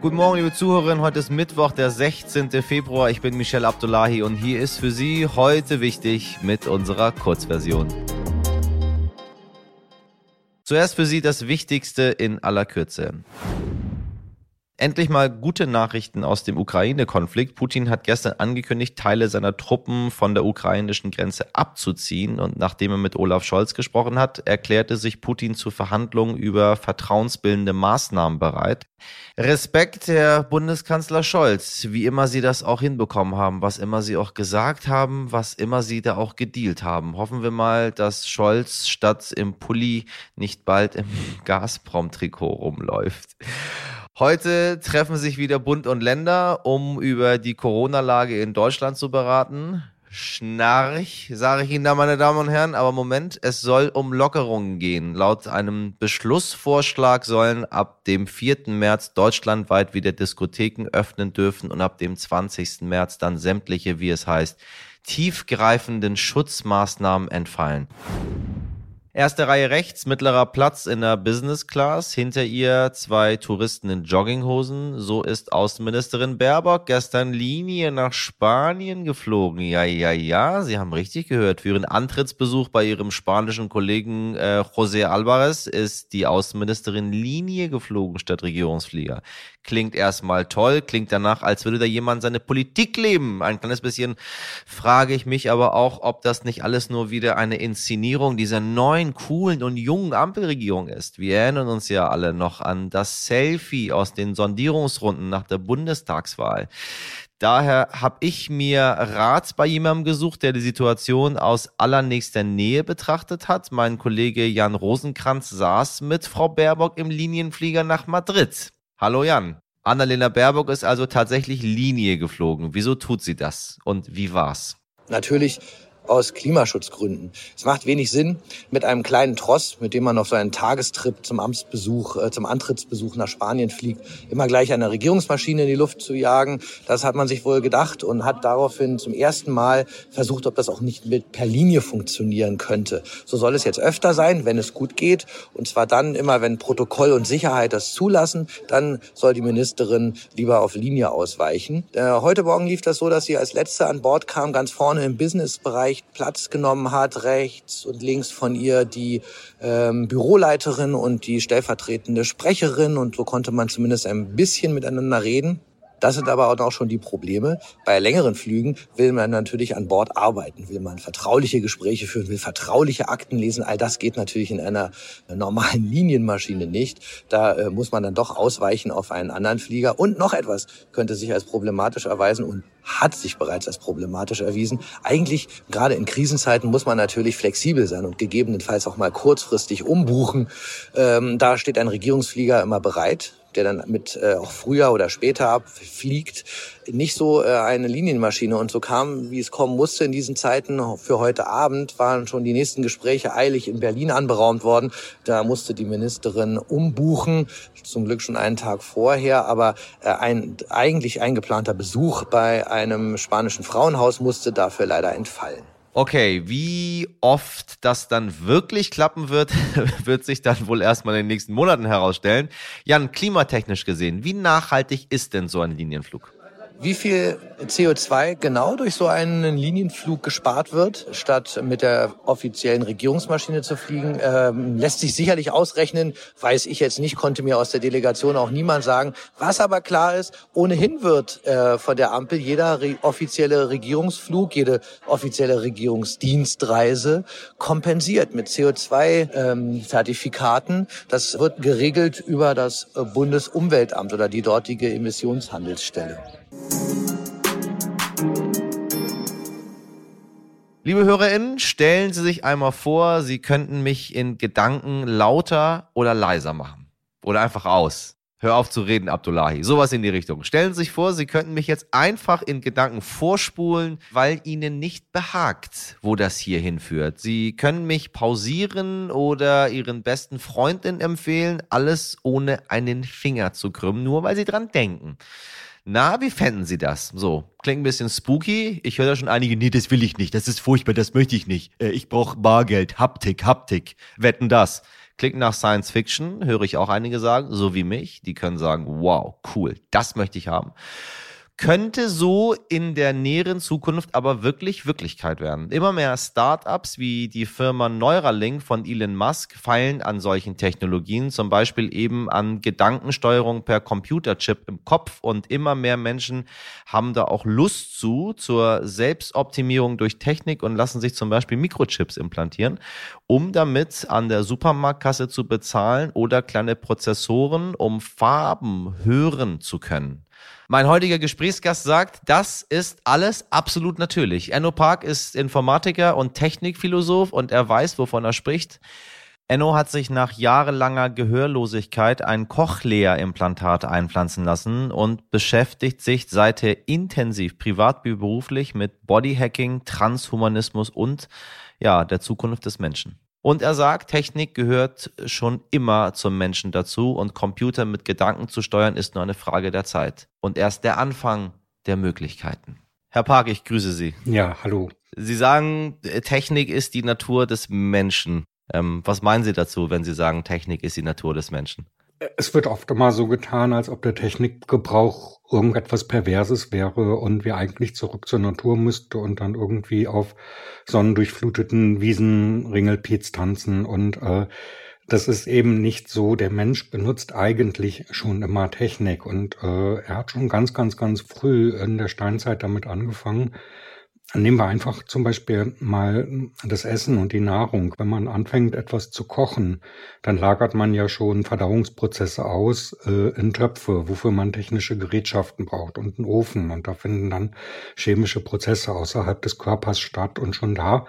Guten Morgen, liebe Zuhörerinnen. Heute ist Mittwoch, der 16. Februar. Ich bin Michelle Abdullahi und hier ist für Sie heute wichtig mit unserer Kurzversion. Zuerst für Sie das Wichtigste in aller Kürze. Endlich mal gute Nachrichten aus dem Ukraine-Konflikt. Putin hat gestern angekündigt, Teile seiner Truppen von der ukrainischen Grenze abzuziehen. Und nachdem er mit Olaf Scholz gesprochen hat, erklärte sich Putin zu Verhandlungen über vertrauensbildende Maßnahmen bereit. Respekt, Herr Bundeskanzler Scholz, wie immer Sie das auch hinbekommen haben, was immer Sie auch gesagt haben, was immer Sie da auch gedealt haben. Hoffen wir mal, dass Scholz statt im Pulli nicht bald im Gazprom-Trikot rumläuft. Heute treffen sich wieder Bund und Länder, um über die Corona-Lage in Deutschland zu beraten. Schnarch, sage ich Ihnen da, meine Damen und Herren. Aber Moment, es soll um Lockerungen gehen. Laut einem Beschlussvorschlag sollen ab dem 4. März deutschlandweit wieder Diskotheken öffnen dürfen und ab dem 20. März dann sämtliche, wie es heißt, tiefgreifenden Schutzmaßnahmen entfallen. Erste Reihe rechts, mittlerer Platz in der Business Class. Hinter ihr zwei Touristen in Jogginghosen. So ist Außenministerin Baerbock gestern Linie nach Spanien geflogen. Ja, ja, ja, Sie haben richtig gehört. Für ihren Antrittsbesuch bei ihrem spanischen Kollegen äh, José Alvarez ist die Außenministerin Linie geflogen statt Regierungsflieger. Klingt erstmal toll, klingt danach, als würde da jemand seine Politik leben. Ein kleines bisschen frage ich mich aber auch, ob das nicht alles nur wieder eine Inszenierung dieser neuen, coolen und jungen Ampelregierung ist. Wir erinnern uns ja alle noch an das Selfie aus den Sondierungsrunden nach der Bundestagswahl. Daher habe ich mir Rat bei jemandem gesucht, der die Situation aus allernächster Nähe betrachtet hat. Mein Kollege Jan Rosenkranz saß mit Frau Baerbock im Linienflieger nach Madrid. Hallo Jan. Annalena Baerbock ist also tatsächlich Linie geflogen. Wieso tut sie das? Und wie war's? Natürlich aus Klimaschutzgründen. Es macht wenig Sinn, mit einem kleinen Tross, mit dem man auf so einen Tagestrip zum Amtsbesuch, äh, zum Antrittsbesuch nach Spanien fliegt, immer gleich eine Regierungsmaschine in die Luft zu jagen. Das hat man sich wohl gedacht und hat daraufhin zum ersten Mal versucht, ob das auch nicht mit per Linie funktionieren könnte. So soll es jetzt öfter sein, wenn es gut geht. Und zwar dann immer, wenn Protokoll und Sicherheit das zulassen, dann soll die Ministerin lieber auf Linie ausweichen. Äh, heute Morgen lief das so, dass sie als Letzte an Bord kam, ganz vorne im Businessbereich Platz genommen hat, rechts und links von ihr die ähm, Büroleiterin und die stellvertretende Sprecherin und so konnte man zumindest ein bisschen miteinander reden. Das sind aber auch schon die Probleme. Bei längeren Flügen will man natürlich an Bord arbeiten, will man vertrauliche Gespräche führen, will vertrauliche Akten lesen. All das geht natürlich in einer normalen Linienmaschine nicht. Da äh, muss man dann doch ausweichen auf einen anderen Flieger. Und noch etwas könnte sich als problematisch erweisen und hat sich bereits als problematisch erwiesen. Eigentlich, gerade in Krisenzeiten, muss man natürlich flexibel sein und gegebenenfalls auch mal kurzfristig umbuchen. Ähm, da steht ein Regierungsflieger immer bereit der dann mit äh, auch früher oder später abfliegt, nicht so äh, eine Linienmaschine. Und so kam, wie es kommen musste in diesen Zeiten, für heute Abend waren schon die nächsten Gespräche eilig in Berlin anberaumt worden. Da musste die Ministerin umbuchen, zum Glück schon einen Tag vorher, aber äh, ein eigentlich eingeplanter Besuch bei einem spanischen Frauenhaus musste dafür leider entfallen. Okay, wie oft das dann wirklich klappen wird, wird sich dann wohl erstmal in den nächsten Monaten herausstellen. Jan, klimatechnisch gesehen, wie nachhaltig ist denn so ein Linienflug? Wie viel CO2 genau durch so einen Linienflug gespart wird, statt mit der offiziellen Regierungsmaschine zu fliegen, ähm, lässt sich sicherlich ausrechnen. Weiß ich jetzt nicht, konnte mir aus der Delegation auch niemand sagen. Was aber klar ist, ohnehin wird äh, von der Ampel jeder re offizielle Regierungsflug, jede offizielle Regierungsdienstreise kompensiert mit CO2-Zertifikaten. Ähm, das wird geregelt über das Bundesumweltamt oder die dortige Emissionshandelsstelle. Liebe HörerInnen, stellen Sie sich einmal vor, Sie könnten mich in Gedanken lauter oder leiser machen. Oder einfach aus. Hör auf zu reden, Abdullahi. Sowas in die Richtung. Stellen Sie sich vor, Sie könnten mich jetzt einfach in Gedanken vorspulen, weil Ihnen nicht behagt, wo das hier hinführt. Sie können mich pausieren oder Ihren besten Freundin empfehlen, alles ohne einen Finger zu krümmen, nur weil Sie dran denken. Na, wie fänden Sie das? So, klingt ein bisschen spooky. Ich höre da schon einige, nee, das will ich nicht, das ist furchtbar, das möchte ich nicht. Äh, ich brauche Bargeld, Haptik, Haptik. Wetten das. Klingt nach Science Fiction, höre ich auch einige sagen, so wie mich. Die können sagen, wow, cool, das möchte ich haben könnte so in der näheren Zukunft aber wirklich Wirklichkeit werden. Immer mehr Startups wie die Firma Neuralink von Elon Musk feilen an solchen Technologien, zum Beispiel eben an Gedankensteuerung per Computerchip im Kopf und immer mehr Menschen haben da auch Lust zu, zur Selbstoptimierung durch Technik und lassen sich zum Beispiel Mikrochips implantieren, um damit an der Supermarktkasse zu bezahlen oder kleine Prozessoren, um Farben hören zu können. Mein heutiger Gesprächsgast sagt, das ist alles absolut natürlich. Enno Park ist Informatiker und Technikphilosoph und er weiß, wovon er spricht. Enno hat sich nach jahrelanger Gehörlosigkeit ein Cochlea-Implantat einpflanzen lassen und beschäftigt sich seither intensiv privat wie beruflich mit Bodyhacking, Transhumanismus und ja, der Zukunft des Menschen. Und er sagt, Technik gehört schon immer zum Menschen dazu und Computer mit Gedanken zu steuern ist nur eine Frage der Zeit und erst der Anfang der Möglichkeiten. Herr Park, ich grüße Sie. Ja, hallo. Sie sagen, Technik ist die Natur des Menschen. Ähm, was meinen Sie dazu, wenn Sie sagen, Technik ist die Natur des Menschen? Es wird oft immer so getan, als ob der Technikgebrauch irgendetwas Perverses wäre und wir eigentlich zurück zur Natur müsste und dann irgendwie auf sonnendurchfluteten Wiesen Ringelpiez tanzen und äh, das ist eben nicht so. Der Mensch benutzt eigentlich schon immer Technik und äh, er hat schon ganz, ganz, ganz früh in der Steinzeit damit angefangen, Nehmen wir einfach zum Beispiel mal das Essen und die Nahrung. Wenn man anfängt, etwas zu kochen, dann lagert man ja schon Verdauungsprozesse aus äh, in Töpfe, wofür man technische Gerätschaften braucht und einen Ofen. Und da finden dann chemische Prozesse außerhalb des Körpers statt. Und schon da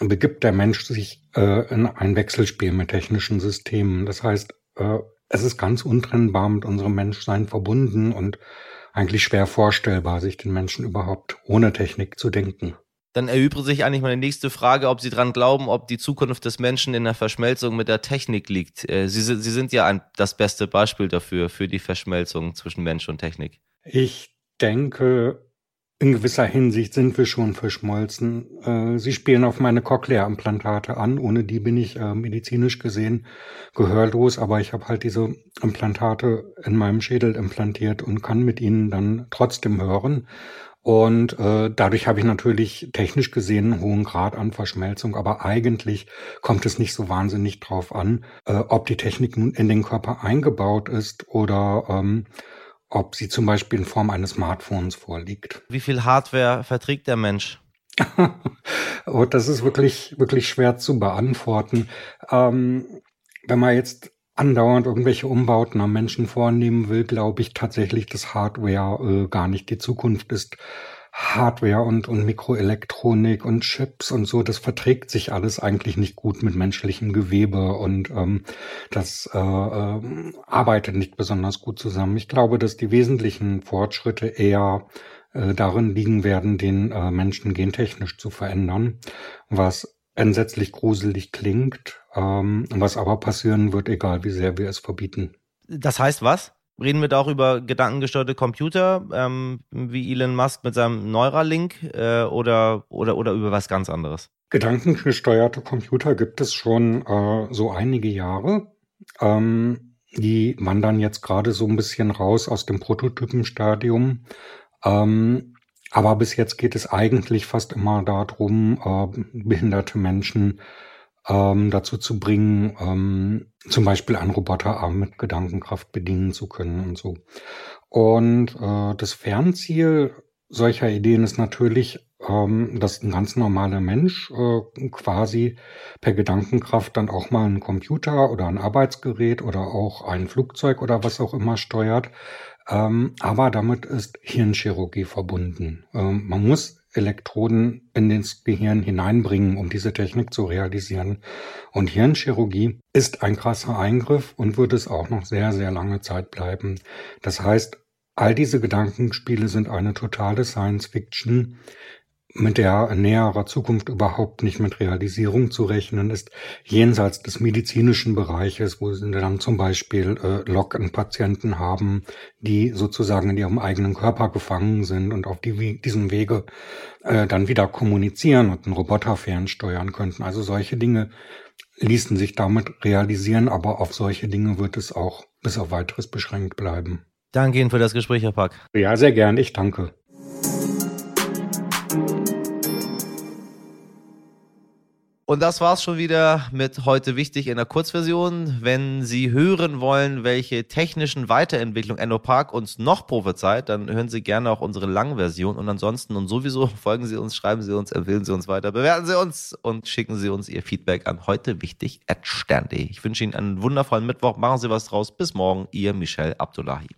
begibt der Mensch sich äh, in ein Wechselspiel mit technischen Systemen. Das heißt, äh, es ist ganz untrennbar mit unserem Menschsein verbunden und eigentlich schwer vorstellbar, sich den Menschen überhaupt ohne Technik zu denken. Dann erübrigt sich eigentlich meine nächste Frage, ob Sie dran glauben, ob die Zukunft des Menschen in der Verschmelzung mit der Technik liegt. Äh, Sie, Sie sind ja ein, das beste Beispiel dafür, für die Verschmelzung zwischen Mensch und Technik. Ich denke, in gewisser Hinsicht sind wir schon verschmolzen. Äh, sie spielen auf meine Cochlea-Implantate an. Ohne die bin ich äh, medizinisch gesehen gehörlos, aber ich habe halt diese Implantate in meinem Schädel implantiert und kann mit ihnen dann trotzdem hören. Und äh, dadurch habe ich natürlich technisch gesehen einen hohen Grad an Verschmelzung, aber eigentlich kommt es nicht so wahnsinnig drauf an, äh, ob die Technik nun in den Körper eingebaut ist oder ähm, ob sie zum Beispiel in Form eines Smartphones vorliegt. Wie viel Hardware verträgt der Mensch? oh, das ist wirklich, wirklich schwer zu beantworten. Ähm, wenn man jetzt andauernd irgendwelche Umbauten am Menschen vornehmen will, glaube ich tatsächlich, dass Hardware äh, gar nicht die Zukunft ist. Hardware und, und Mikroelektronik und Chips und so, das verträgt sich alles eigentlich nicht gut mit menschlichem Gewebe und ähm, das äh, äh, arbeitet nicht besonders gut zusammen. Ich glaube, dass die wesentlichen Fortschritte eher äh, darin liegen werden, den äh, Menschen gentechnisch zu verändern, was entsetzlich gruselig klingt, ähm, was aber passieren wird, egal wie sehr wir es verbieten. Das heißt was? Reden wir da auch über gedankengesteuerte Computer, ähm, wie Elon Musk mit seinem Neuralink äh, oder, oder, oder über was ganz anderes? Gedankengesteuerte Computer gibt es schon äh, so einige Jahre. Ähm, die wandern jetzt gerade so ein bisschen raus aus dem Prototypenstadium. Ähm, aber bis jetzt geht es eigentlich fast immer darum, äh, behinderte Menschen ähm, dazu zu bringen, ähm, zum Beispiel einen Roboterarm mit Gedankenkraft bedienen zu können und so. Und äh, das Fernziel solcher Ideen ist natürlich, ähm, dass ein ganz normaler Mensch äh, quasi per Gedankenkraft dann auch mal einen Computer oder ein Arbeitsgerät oder auch ein Flugzeug oder was auch immer steuert. Ähm, aber damit ist Hirnchirurgie verbunden. Ähm, man muss Elektroden in das Gehirn hineinbringen, um diese Technik zu realisieren. Und Hirnchirurgie ist ein krasser Eingriff und wird es auch noch sehr, sehr lange Zeit bleiben. Das heißt, all diese Gedankenspiele sind eine totale Science Fiction, mit der näherer Zukunft überhaupt nicht mit Realisierung zu rechnen ist, jenseits des medizinischen Bereiches, wo sie dann zum Beispiel äh, Lock-in-Patienten haben, die sozusagen in ihrem eigenen Körper gefangen sind und auf die, diesem Wege äh, dann wieder kommunizieren und einen Roboter fernsteuern könnten. Also solche Dinge ließen sich damit realisieren, aber auf solche Dinge wird es auch bis auf weiteres beschränkt bleiben. Danke Ihnen für das Gespräch, Herr Pack. Ja, sehr gern. Ich danke. Und das war's schon wieder mit heute wichtig in der Kurzversion. Wenn Sie hören wollen, welche technischen Weiterentwicklungen Enno Park uns noch prophezeit, dann hören Sie gerne auch unsere Langversion. Und ansonsten und sowieso folgen Sie uns, schreiben Sie uns, empfehlen Sie uns weiter, bewerten Sie uns und schicken Sie uns Ihr Feedback an heute wichtig at. Ich wünsche Ihnen einen wundervollen Mittwoch. Machen Sie was draus. Bis morgen. Ihr Michel Abdullahi.